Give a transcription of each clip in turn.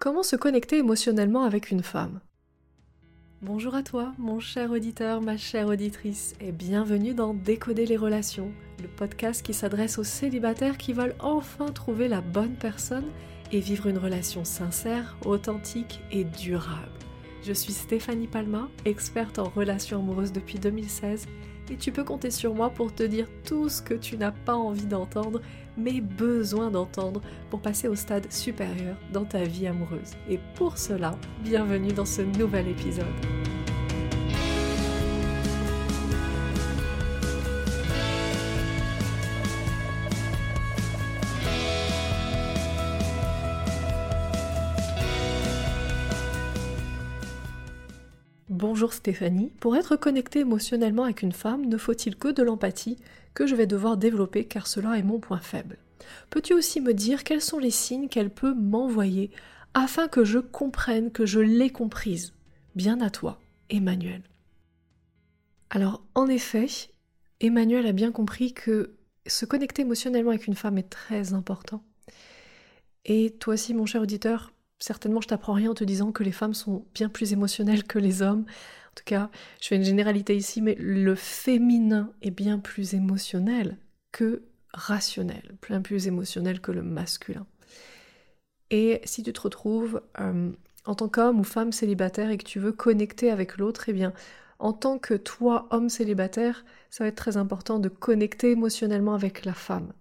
Comment se connecter émotionnellement avec une femme? Bonjour à toi, mon cher auditeur, ma chère auditrice, et bienvenue dans Décoder les relations, le podcast qui s'adresse aux célibataires qui veulent enfin trouver la bonne personne et vivre une relation sincère, authentique et durable. Je suis Stéphanie Palma, experte en relations amoureuses depuis 2016 et tu peux compter sur moi pour te dire tout ce que tu n'as pas envie d'entendre, mais besoin d'entendre pour passer au stade supérieur dans ta vie amoureuse. Et pour cela, bienvenue dans ce nouvel épisode. Bonjour Stéphanie. Pour être connecté émotionnellement avec une femme, ne faut-il que de l'empathie que je vais devoir développer car cela est mon point faible Peux-tu aussi me dire quels sont les signes qu'elle peut m'envoyer afin que je comprenne que je l'ai comprise? Bien à toi, Emmanuel. Alors, en effet, Emmanuel a bien compris que se connecter émotionnellement avec une femme est très important. Et toi aussi, mon cher auditeur, certainement je t'apprends rien en te disant que les femmes sont bien plus émotionnelles que les hommes. En tout cas, je fais une généralité ici, mais le féminin est bien plus émotionnel que rationnel, bien plus émotionnel que le masculin. Et si tu te retrouves euh, en tant qu'homme ou femme célibataire et que tu veux connecter avec l'autre, eh bien, en tant que toi, homme célibataire, ça va être très important de connecter émotionnellement avec la femme.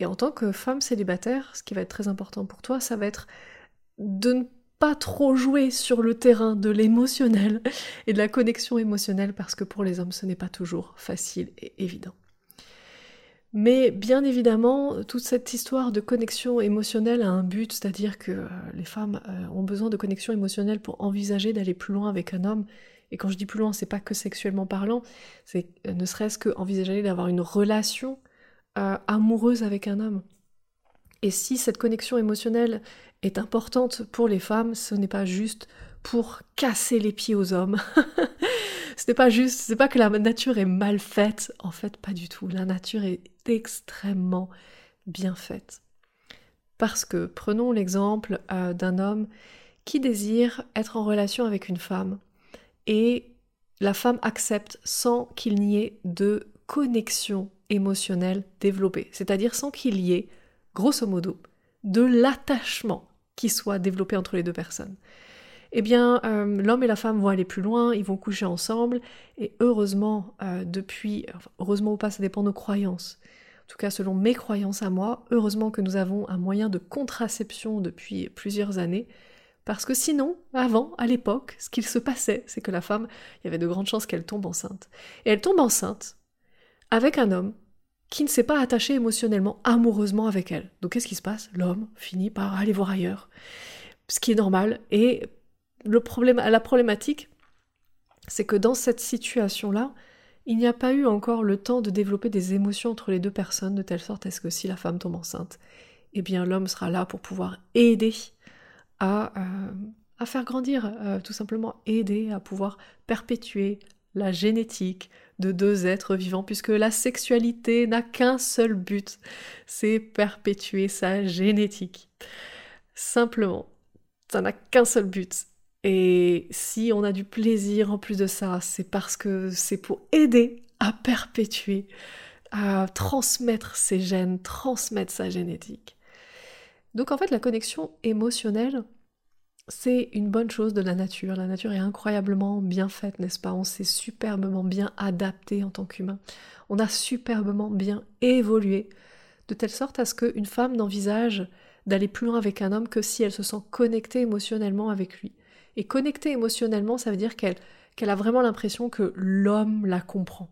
Et en tant que femme célibataire, ce qui va être très important pour toi, ça va être de ne pas trop jouer sur le terrain de l'émotionnel et de la connexion émotionnelle parce que pour les hommes ce n'est pas toujours facile et évident. Mais bien évidemment, toute cette histoire de connexion émotionnelle a un but, c'est-à-dire que euh, les femmes euh, ont besoin de connexion émotionnelle pour envisager d'aller plus loin avec un homme. Et quand je dis plus loin, c'est pas que sexuellement parlant, c'est euh, ne serait-ce que envisager d'avoir une relation amoureuse avec un homme. Et si cette connexion émotionnelle est importante pour les femmes, ce n'est pas juste pour casser les pieds aux hommes. ce n'est pas juste, c'est pas que la nature est mal faite, en fait pas du tout. La nature est extrêmement bien faite. Parce que prenons l'exemple euh, d'un homme qui désire être en relation avec une femme et la femme accepte sans qu'il n'y ait de connexion émotionnelle développée, c'est-à-dire sans qu'il y ait, grosso modo, de l'attachement qui soit développé entre les deux personnes. Eh bien, euh, l'homme et la femme vont aller plus loin, ils vont coucher ensemble, et heureusement, euh, depuis, heureusement ou pas, ça dépend de nos croyances. En tout cas, selon mes croyances à moi, heureusement que nous avons un moyen de contraception depuis plusieurs années, parce que sinon, avant, à l'époque, ce qu'il se passait, c'est que la femme, il y avait de grandes chances qu'elle tombe enceinte. Et elle tombe enceinte avec un homme qui ne s'est pas attaché émotionnellement, amoureusement avec elle. Donc qu'est-ce qui se passe? L'homme finit par aller voir ailleurs. Ce qui est normal. Et le problème, la problématique, c'est que dans cette situation-là, il n'y a pas eu encore le temps de développer des émotions entre les deux personnes, de telle sorte à ce que si la femme tombe enceinte, eh bien l'homme sera là pour pouvoir aider à, euh, faire grandir, euh, tout simplement aider à pouvoir perpétuer la génétique, de deux êtres vivants, puisque la sexualité n'a qu'un seul but, c'est perpétuer sa génétique. Simplement, ça n'a qu'un seul but. Et si on a du plaisir en plus de ça, c'est parce que c'est pour aider à perpétuer, à transmettre ses gènes, transmettre sa génétique. Donc en fait, la connexion émotionnelle, c'est une bonne chose de la nature. La nature est incroyablement bien faite, n'est-ce pas? On s'est superbement bien adapté en tant qu'humain. On a superbement bien évolué, de telle sorte à ce qu'une femme n'envisage d'aller plus loin avec un homme que si elle se sent connectée émotionnellement avec lui. Et connectée émotionnellement, ça veut dire qu'elle qu'elle a vraiment l'impression que l'homme la comprend,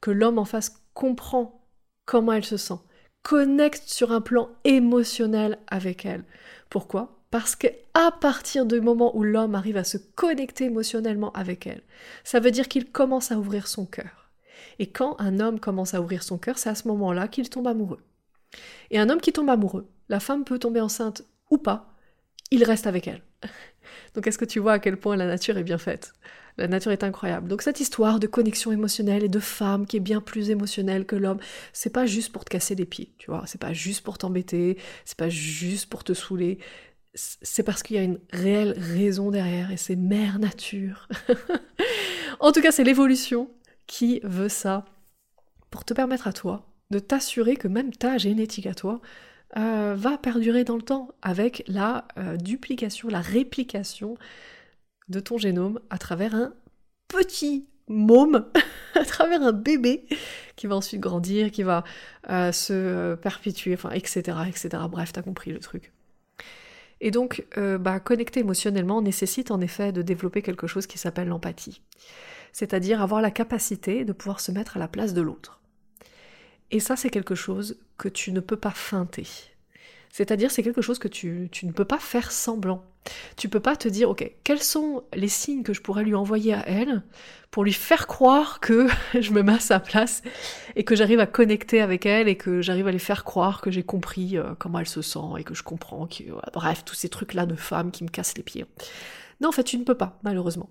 que l'homme en face comprend comment elle se sent, connecte sur un plan émotionnel avec elle. Pourquoi? Parce qu'à partir du moment où l'homme arrive à se connecter émotionnellement avec elle, ça veut dire qu'il commence à ouvrir son cœur. Et quand un homme commence à ouvrir son cœur, c'est à ce moment-là qu'il tombe amoureux. Et un homme qui tombe amoureux, la femme peut tomber enceinte ou pas, il reste avec elle. Donc est-ce que tu vois à quel point la nature est bien faite? La nature est incroyable. Donc cette histoire de connexion émotionnelle et de femme qui est bien plus émotionnelle que l'homme, c'est pas juste pour te casser les pieds, tu vois, c'est pas juste pour t'embêter, c'est pas juste pour te saouler, c'est parce qu'il y a une réelle raison derrière et c'est mère nature. en tout cas, c'est l'évolution qui veut ça pour te permettre à toi de t'assurer que même ta génétique à toi euh, va perdurer dans le temps avec la euh, duplication, la réplication de ton génome à travers un petit môme, à travers un bébé qui va ensuite grandir, qui va euh, se perpétuer, etc., etc. Bref, t'as compris le truc. Et donc, bah, connecter émotionnellement nécessite en effet de développer quelque chose qui s'appelle l'empathie. C'est-à-dire avoir la capacité de pouvoir se mettre à la place de l'autre. Et ça, c'est quelque chose que tu ne peux pas feinter. C'est-à-dire, c'est quelque chose que tu, ne peux pas faire semblant. Tu peux pas te dire, ok, quels sont les signes que je pourrais lui envoyer à elle pour lui faire croire que je me mets à sa place et que j'arrive à connecter avec elle et que j'arrive à lui faire croire que j'ai compris euh, comment elle se sent et que je comprends, que, bref, tous ces trucs-là de femmes qui me cassent les pieds. Non, en fait, tu ne peux pas, malheureusement.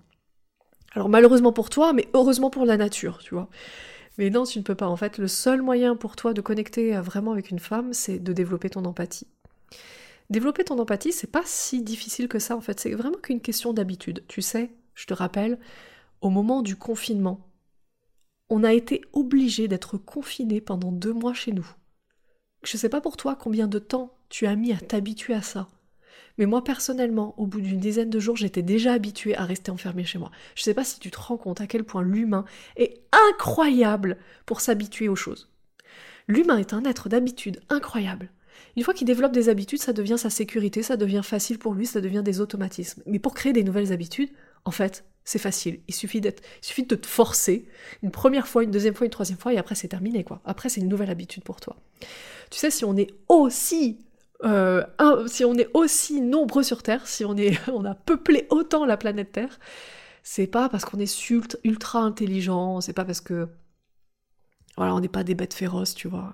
Alors malheureusement pour toi, mais heureusement pour la nature, tu vois. Mais non, tu ne peux pas. En fait, le seul moyen pour toi de connecter euh, vraiment avec une femme, c'est de développer ton empathie. Développer ton empathie, c'est pas si difficile que ça en fait, c'est vraiment qu'une question d'habitude. Tu sais, je te rappelle, au moment du confinement, on a été obligé d'être confiné pendant deux mois chez nous. Je sais pas pour toi combien de temps tu as mis à t'habituer à ça. Mais moi personnellement, au bout d'une dizaine de jours, j'étais déjà habituée à rester enfermée chez moi. Je sais pas si tu te rends compte à quel point l'humain est incroyable pour s'habituer aux choses. L'humain est un être d'habitude incroyable. Une fois qu'il développe des habitudes, ça devient sa sécurité, ça devient facile pour lui, ça devient des automatismes. Mais pour créer des nouvelles habitudes, en fait, c'est facile. Il suffit, d'être, suffit de te forcer une première fois, une deuxième fois, une troisième fois, et après c'est terminé, quoi. Après, c'est une nouvelle habitude pour toi. Tu sais, si on est aussi euh, si on est aussi nombreux sur Terre, si on, est, on a peuplé autant la planète Terre, c'est pas parce qu'on est ultra intelligent, c'est pas parce que voilà, on n'est pas des bêtes féroces, tu vois.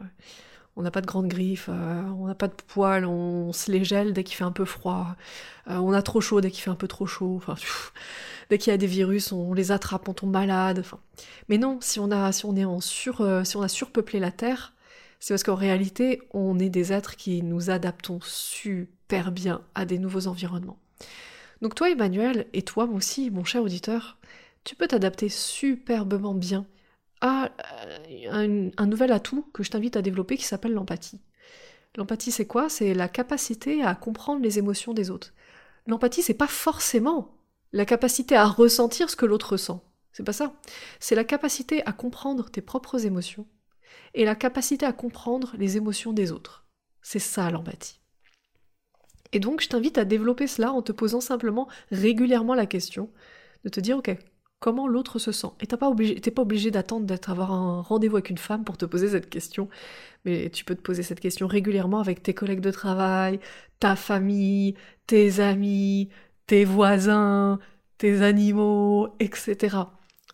On n'a pas de grandes griffes, euh, on n'a pas de poils, on, se les gèle dès qu'il fait un peu froid, euh, on a trop chaud dès qu'il fait un peu trop chaud, enfin, dès qu'il y a des virus, on les attrape, on tombe malade. Enfin. Mais non, si on a, si on est sur, si on a surpeuplé la Terre, c'est parce qu'en réalité, on est des êtres qui nous adaptons super bien à des nouveaux environnements. Donc toi, Emmanuel, et toi aussi, mon cher auditeur, tu peux t'adapter superbement bien à euh, un, nouvel atout que je t'invite à développer qui s'appelle l'empathie. L'empathie, c'est quoi? C'est la capacité à comprendre les émotions des autres. L'empathie, c'est pas forcément la capacité à ressentir ce que l'autre ressent. C'est pas ça. C'est la capacité à comprendre tes propres émotions et la capacité à comprendre les émotions des autres. C'est ça l'empathie. Et donc je t'invite à développer cela en te posant simplement régulièrement la question de te dire ok, comment l'autre se sent. Et t'es pas obligé, pas obligé d'attendre d'être avoir un rendez-vous avec une femme pour te poser cette question, mais tu peux te poser cette question régulièrement avec tes collègues de travail, ta famille, tes amis, tes voisins, tes animaux, etc.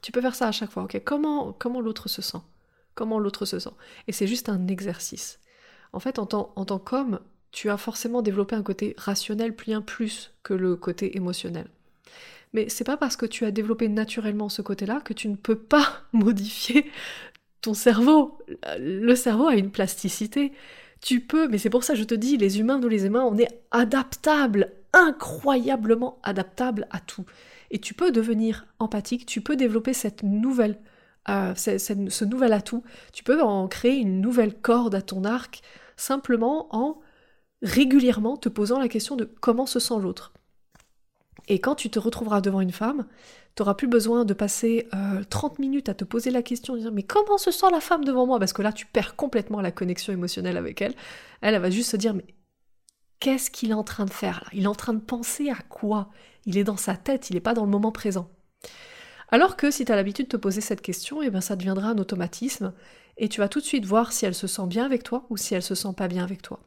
Tu peux faire ça à chaque fois. Ok, comment comment l'autre se sent? Comment l'autre se sent? Et c'est juste un exercice. En fait, en tant, en tant qu'homme, tu as forcément développé un côté rationnel bien plus que le côté émotionnel. Mais c'est pas parce que tu as développé naturellement ce côté-là que tu ne peux pas modifier ton cerveau. Le cerveau a une plasticité. Tu peux, mais c'est pour ça que je te dis, les humains, nous les humains, on est adaptables, incroyablement adaptables à tout. Et tu peux devenir empathique, tu peux développer cette nouvelle ce nouvel atout. Tu peux en créer une nouvelle corde à ton arc simplement en régulièrement te posant la question de comment se sent l'autre. Et quand tu te retrouveras devant une femme, tu n'auras plus besoin de passer 30 euh, minutes à te poser la question, de dire mais comment se sent la femme devant moi? Parce que là, tu perds complètement la connexion émotionnelle avec elle. Elle, elle va juste se dire mais qu'est-ce qu'il est en train de faire là? Il est en train de penser à quoi? Il est dans sa tête, il n'est pas dans le moment présent. Alors que si tu as l'habitude de te poser cette question, eh ben ça deviendra un automatisme et tu vas tout de suite voir si elle se sent bien avec toi ou si elle se sent pas bien avec toi.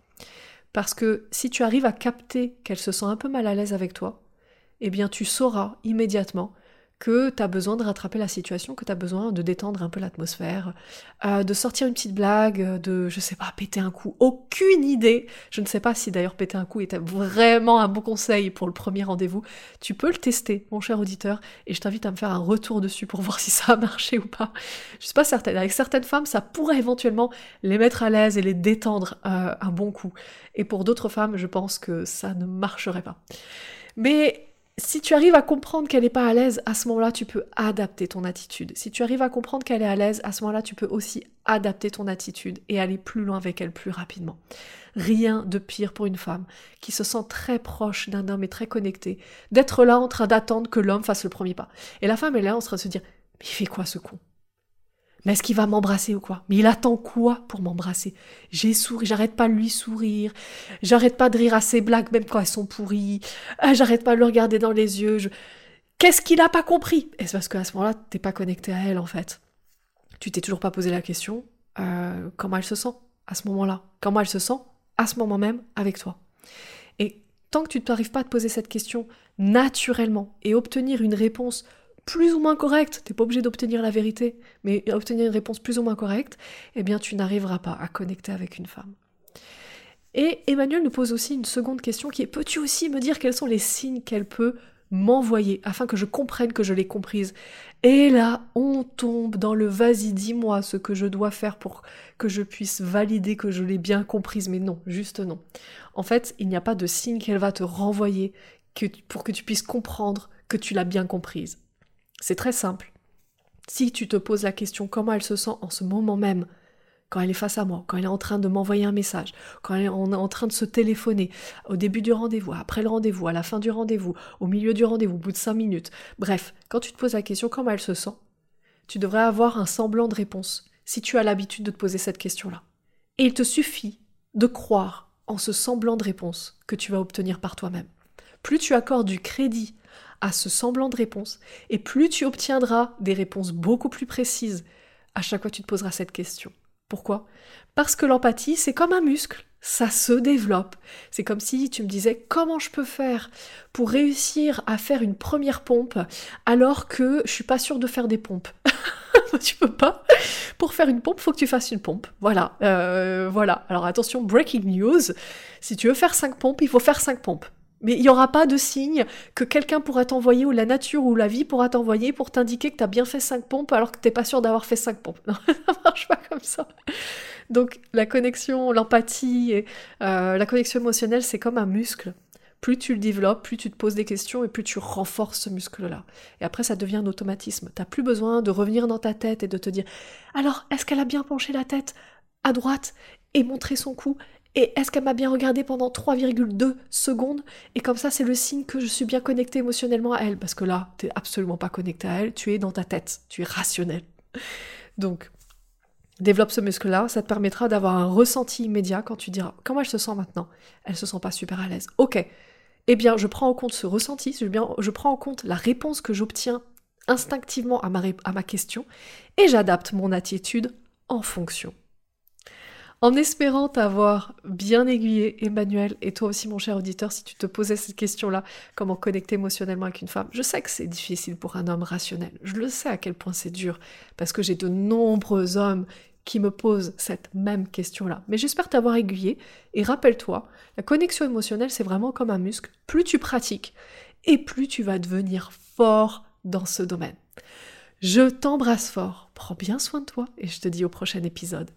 Parce que si tu arrives à capter qu'elle se sent un peu mal à l'aise avec toi, eh bien tu sauras immédiatement que tu as besoin de rattraper la situation, que tu as besoin de détendre un peu l'atmosphère, euh, de sortir une petite blague, de, je sais pas, péter un coup. Aucune idée. Je ne sais pas si d'ailleurs péter un coup était vraiment un bon conseil pour le premier rendez-vous. Tu peux le tester, mon cher auditeur, et je t'invite à me faire un retour dessus pour voir si ça a marché ou pas. Je suis pas certaine. Avec certaines femmes, ça pourrait éventuellement les mettre à l'aise et les détendre euh, un bon coup. Et pour d'autres femmes, je pense que ça ne marcherait pas. Mais si tu arrives à comprendre qu'elle n'est pas à l'aise, à ce moment-là, tu peux adapter ton attitude. Si tu arrives à comprendre qu'elle est à l'aise, à ce moment-là, tu peux aussi adapter ton attitude et aller plus loin avec elle plus rapidement. Rien de pire pour une femme qui se sent très proche d'un homme et très connectée, d'être là en train d'attendre que l'homme fasse le premier pas. Et la femme, est là en train de se dire, mais il fait quoi ce con? Mais est-ce qu'il va m'embrasser ou quoi? Mais il attend quoi pour m'embrasser? J'ai souri, j'arrête pas de lui sourire, j'arrête pas de rire à ses blagues même quand elles sont pourries, ah, j'arrête pas de le regarder dans les yeux. Qu'est-ce qu'il a pas compris? Et c'est parce qu'à ce moment-là, t'es pas connecté à elle en fait? Tu t'es toujours pas posé la question euh, comment elle se sent à ce moment-là? Comment elle se sent à ce moment même avec toi? Et tant que tu ne t'arrives pas à te poser cette question naturellement et obtenir une réponse plus ou moins correcte, t'es pas obligé d'obtenir la vérité, mais obtenir une réponse plus ou moins correcte, eh bien tu n'arriveras pas à connecter avec une femme. Et Emmanuel nous pose aussi une seconde question qui est peux-tu aussi me dire quels sont les signes qu'elle peut m'envoyer afin que je comprenne que je l'ai comprise? Et là, on tombe dans le vas-y, dis-moi ce que je dois faire pour que je puisse valider que je l'ai bien comprise. Mais non, juste non. En fait, il n'y a pas de signe qu'elle va te renvoyer pour que tu puisses comprendre que tu l'as bien comprise. C'est très simple. Si tu te poses la question comment elle se sent en ce moment même, quand elle est face à moi, quand elle est en train de m'envoyer un message, quand elle est en train de se téléphoner, au début du rendez-vous, après le rendez-vous, à la fin du rendez-vous, au milieu du rendez-vous, au bout de cinq minutes, bref, quand tu te poses la question comment elle se sent, tu devrais avoir un semblant de réponse si tu as l'habitude de te poser cette question-là. Et il te suffit de croire en ce semblant de réponse que tu vas obtenir par toi-même. Plus tu accordes du crédit à ce semblant de réponse, et plus tu obtiendras des réponses beaucoup plus précises à chaque fois que tu te poseras cette question. Pourquoi? Parce que l'empathie, c'est comme un muscle, ça se développe. C'est comme si tu me disais comment je peux faire pour réussir à faire une première pompe alors que je suis pas sûre de faire des pompes? tu peux pas? Pour faire une pompe, faut que tu fasses une pompe. Voilà, euh, voilà. Alors attention, breaking news. Si tu veux faire cinq pompes, il faut faire cinq pompes. Mais il n'y aura pas de signe que quelqu'un pourra t'envoyer, ou la nature ou la vie pourra t'envoyer pour t'indiquer que tu as bien fait 5 pompes alors que tu n'es pas sûr d'avoir fait 5 pompes. Non, ça marche pas comme ça. Donc la connexion, l'empathie, euh, la connexion émotionnelle, c'est comme un muscle. Plus tu le développes, plus tu te poses des questions et plus tu renforces ce muscle-là. Et après, ça devient un automatisme. Tu n'as plus besoin de revenir dans ta tête et de te dire Alors, est-ce qu'elle a bien penché la tête à droite et montré son cou et est-ce qu'elle m'a bien regardé pendant 3,2 secondes? Et comme ça, c'est le signe que je suis bien connecté émotionnellement à elle. Parce que là, tu n'es absolument pas connecté à elle, tu es dans ta tête, tu es rationnel. Donc, développe ce muscle-là, ça te permettra d'avoir un ressenti immédiat quand tu diras comment elle se sent maintenant? Elle se sent pas super à l'aise. Ok. Eh bien, je prends en compte ce ressenti, je, je prends en compte la réponse que j'obtiens instinctivement à ma question et j'adapte mon attitude en fonction. En espérant t'avoir bien aiguillé, Emmanuel, et toi aussi, mon cher auditeur, si tu te posais cette question-là, comment connecter émotionnellement avec une femme, je sais que c'est difficile pour un homme rationnel. Je le sais à quel point c'est dur, parce que j'ai de nombreux hommes qui me posent cette même question-là. Mais j'espère t'avoir aiguillé, et rappelle-toi, la connexion émotionnelle, c'est vraiment comme un muscle. Plus tu pratiques, et plus tu vas devenir fort dans ce domaine. Je t'embrasse fort, prends bien soin de toi, et je te dis au prochain épisode.